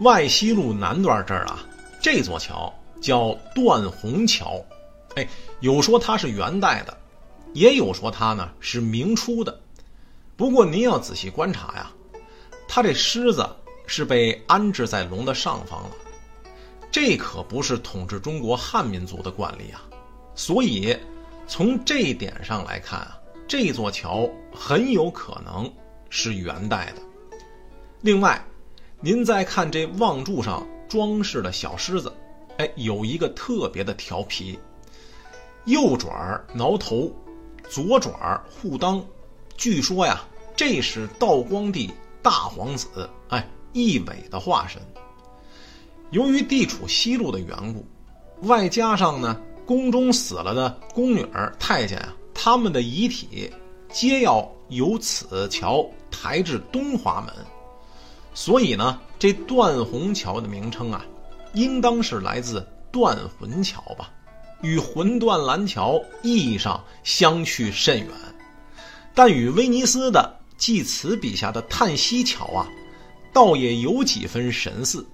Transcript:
外西路南段这儿啊，这座桥叫断虹桥，哎，有说它是元代的，也有说它呢是明初的。不过您要仔细观察呀，它这狮子是被安置在龙的上方了，这可不是统治中国汉民族的惯例啊。所以从这一点上来看啊，这座桥很有可能是元代的。另外，您再看这望柱上装饰的小狮子，哎，有一个特别的调皮，右爪挠头，左爪护裆。据说呀，这是道光帝大皇子哎义伟的化身。由于地处西路的缘故，外加上呢宫中死了的宫女儿、太监啊，他们的遗体皆要由此桥抬至东华门，所以呢，这断虹桥的名称啊，应当是来自断魂桥吧，与魂断蓝桥意义上相去甚远。但与威尼斯的济慈笔下的叹息桥啊，倒也有几分神似。